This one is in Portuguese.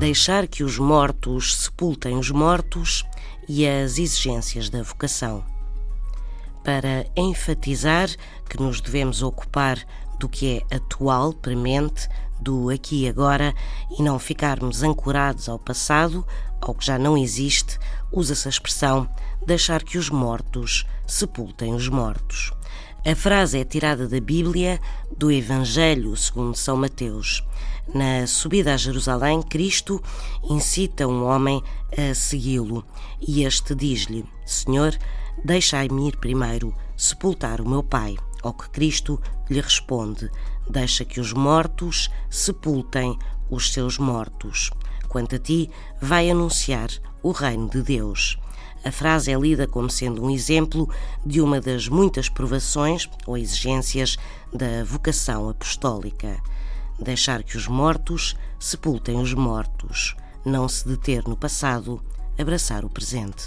deixar que os mortos sepultem os mortos e as exigências da vocação. Para enfatizar que nos devemos ocupar do que é atual, premente, do aqui e agora e não ficarmos ancorados ao passado, ao que já não existe, usa-se a expressão deixar que os mortos sepultem os mortos. A frase é tirada da Bíblia, do Evangelho segundo São Mateus. Na subida a Jerusalém, Cristo incita um homem a segui-lo e este diz-lhe: Senhor, deixai-me ir primeiro sepultar o meu pai. Ao que Cristo lhe responde: Deixa que os mortos sepultem os seus mortos. Quanto a ti, vai anunciar o reino de Deus. A frase é lida como sendo um exemplo de uma das muitas provações ou exigências da vocação apostólica. Deixar que os mortos sepultem os mortos. Não se deter no passado, abraçar o presente.